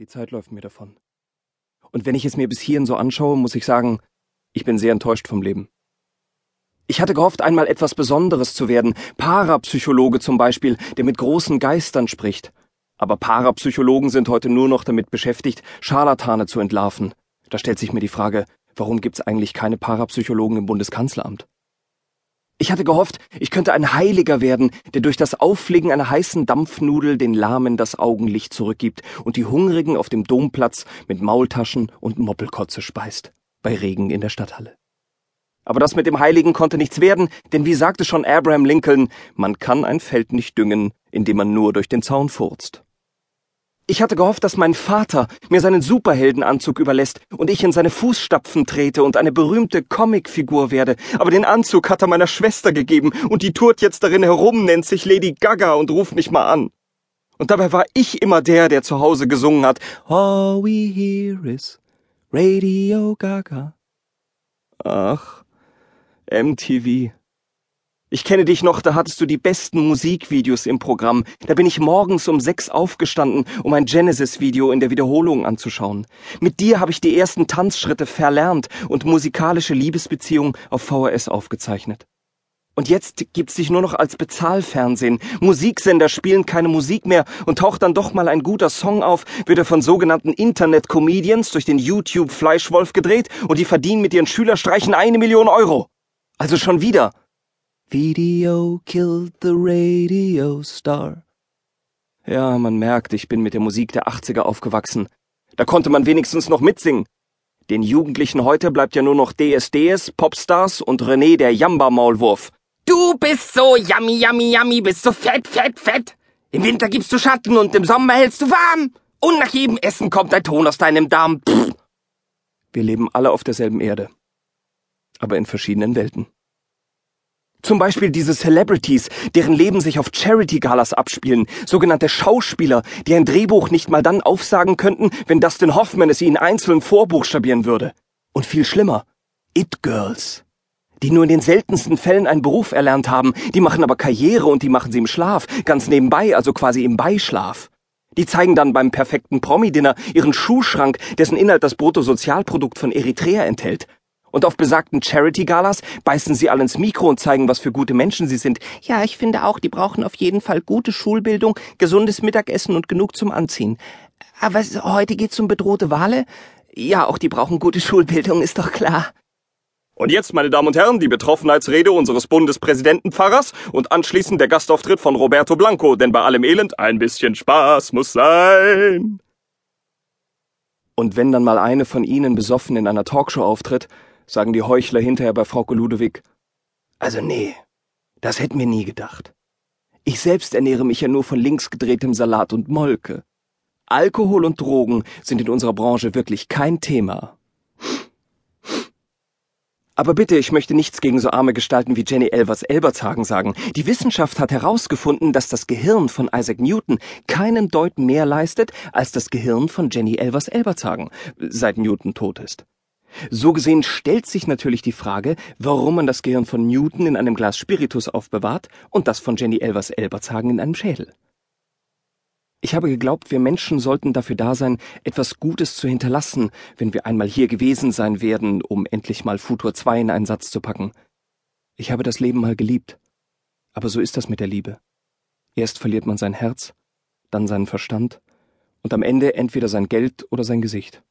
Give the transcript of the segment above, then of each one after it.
Die Zeit läuft mir davon. Und wenn ich es mir bis hierhin so anschaue, muss ich sagen, ich bin sehr enttäuscht vom Leben. Ich hatte gehofft, einmal etwas Besonderes zu werden, Parapsychologe zum Beispiel, der mit großen Geistern spricht. Aber Parapsychologen sind heute nur noch damit beschäftigt, Scharlatane zu entlarven. Da stellt sich mir die Frage, warum gibt's eigentlich keine Parapsychologen im Bundeskanzleramt? Ich hatte gehofft, ich könnte ein Heiliger werden, der durch das Auffliegen einer heißen Dampfnudel den Lahmen das Augenlicht zurückgibt und die Hungrigen auf dem Domplatz mit Maultaschen und Moppelkotze speist, bei Regen in der Stadthalle. Aber das mit dem Heiligen konnte nichts werden, denn wie sagte schon Abraham Lincoln, man kann ein Feld nicht düngen, indem man nur durch den Zaun furzt. Ich hatte gehofft, dass mein Vater mir seinen Superheldenanzug überlässt und ich in seine Fußstapfen trete und eine berühmte Comicfigur werde. Aber den Anzug hat er meiner Schwester gegeben und die tourt jetzt darin herum, nennt sich Lady Gaga und ruft mich mal an. Und dabei war ich immer der, der zu Hause gesungen hat. All we hear is Radio Gaga. Ach, MTV. Ich kenne dich noch, da hattest du die besten Musikvideos im Programm. Da bin ich morgens um sechs aufgestanden, um ein Genesis-Video in der Wiederholung anzuschauen. Mit dir habe ich die ersten Tanzschritte verlernt und musikalische Liebesbeziehungen auf VHS aufgezeichnet. Und jetzt gibt's dich nur noch als Bezahlfernsehen. Musiksender spielen keine Musik mehr und taucht dann doch mal ein guter Song auf, wird er von sogenannten Internet-Comedians durch den YouTube-Fleischwolf gedreht und die verdienen mit ihren Schülerstreichen eine Million Euro. Also schon wieder. Video killed the radio star. Ja, man merkt, ich bin mit der Musik der 80er aufgewachsen. Da konnte man wenigstens noch mitsingen. Den Jugendlichen heute bleibt ja nur noch DSDS, Popstars und René der Jamba-Maulwurf. Du bist so yummy, yummy, yummy, bist so fett, fett, fett. Im Winter gibst du Schatten und im Sommer hältst du warm. Und nach jedem Essen kommt ein Ton aus deinem Darm. Pff. Wir leben alle auf derselben Erde. Aber in verschiedenen Welten. Zum Beispiel diese Celebrities, deren Leben sich auf Charity-Galas abspielen, sogenannte Schauspieler, die ein Drehbuch nicht mal dann aufsagen könnten, wenn Dustin Hoffman es ihnen einzeln vorbuchstabieren würde. Und viel schlimmer, It-Girls, die nur in den seltensten Fällen einen Beruf erlernt haben, die machen aber Karriere und die machen sie im Schlaf, ganz nebenbei, also quasi im Beischlaf. Die zeigen dann beim perfekten Promi-Dinner ihren Schuhschrank, dessen Inhalt das Bruttosozialprodukt von Eritrea enthält. Und auf besagten Charity-Galas beißen sie alle ins Mikro und zeigen, was für gute Menschen sie sind. Ja, ich finde auch, die brauchen auf jeden Fall gute Schulbildung, gesundes Mittagessen und genug zum Anziehen. Aber heute geht's um bedrohte Wale? Ja, auch die brauchen gute Schulbildung, ist doch klar. Und jetzt, meine Damen und Herren, die Betroffenheitsrede unseres Bundespräsidentenpfarrers und anschließend der Gastauftritt von Roberto Blanco, denn bei allem Elend ein bisschen Spaß muss sein. Und wenn dann mal eine von Ihnen besoffen in einer Talkshow auftritt, sagen die Heuchler hinterher bei Frauke Ludewig. Also nee, das hätten wir nie gedacht. Ich selbst ernähre mich ja nur von links gedrehtem Salat und Molke. Alkohol und Drogen sind in unserer Branche wirklich kein Thema. Aber bitte, ich möchte nichts gegen so arme Gestalten wie Jenny Elvers Elbertshagen sagen. Die Wissenschaft hat herausgefunden, dass das Gehirn von Isaac Newton keinen Deut mehr leistet als das Gehirn von Jenny Elvers Elbertshagen, seit Newton tot ist. So gesehen stellt sich natürlich die Frage, warum man das Gehirn von Newton in einem Glas Spiritus aufbewahrt und das von Jenny Elvers Elbertshagen in einem Schädel. Ich habe geglaubt, wir Menschen sollten dafür da sein, etwas Gutes zu hinterlassen, wenn wir einmal hier gewesen sein werden, um endlich mal Futur 2 in einen Satz zu packen. Ich habe das Leben mal geliebt. Aber so ist das mit der Liebe. Erst verliert man sein Herz, dann seinen Verstand und am Ende entweder sein Geld oder sein Gesicht.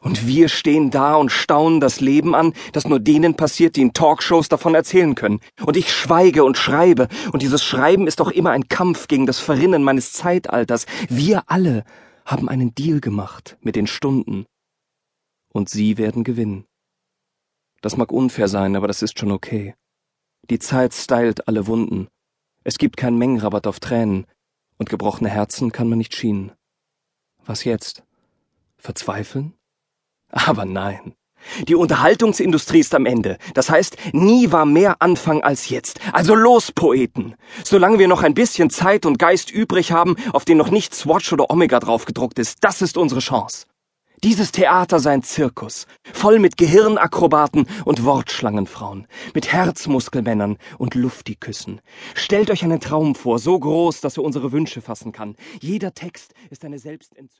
Und wir stehen da und staunen das Leben an, das nur denen passiert, die in Talkshows davon erzählen können. Und ich schweige und schreibe, und dieses Schreiben ist doch immer ein Kampf gegen das Verrinnen meines Zeitalters. Wir alle haben einen Deal gemacht mit den Stunden. Und sie werden gewinnen. Das mag unfair sein, aber das ist schon okay. Die Zeit stylt alle Wunden. Es gibt keinen Mengenrabatt auf Tränen, und gebrochene Herzen kann man nicht schienen. Was jetzt? Verzweifeln? Aber nein. Die Unterhaltungsindustrie ist am Ende. Das heißt, nie war mehr Anfang als jetzt. Also los, Poeten. Solange wir noch ein bisschen Zeit und Geist übrig haben, auf den noch nicht Swatch oder Omega draufgedruckt ist, das ist unsere Chance. Dieses Theater sei ein Zirkus, voll mit Gehirnakrobaten und Wortschlangenfrauen, mit Herzmuskelmännern und Luftiküssen. Stellt euch einen Traum vor, so groß, dass er unsere Wünsche fassen kann. Jeder Text ist eine Selbstentzündung.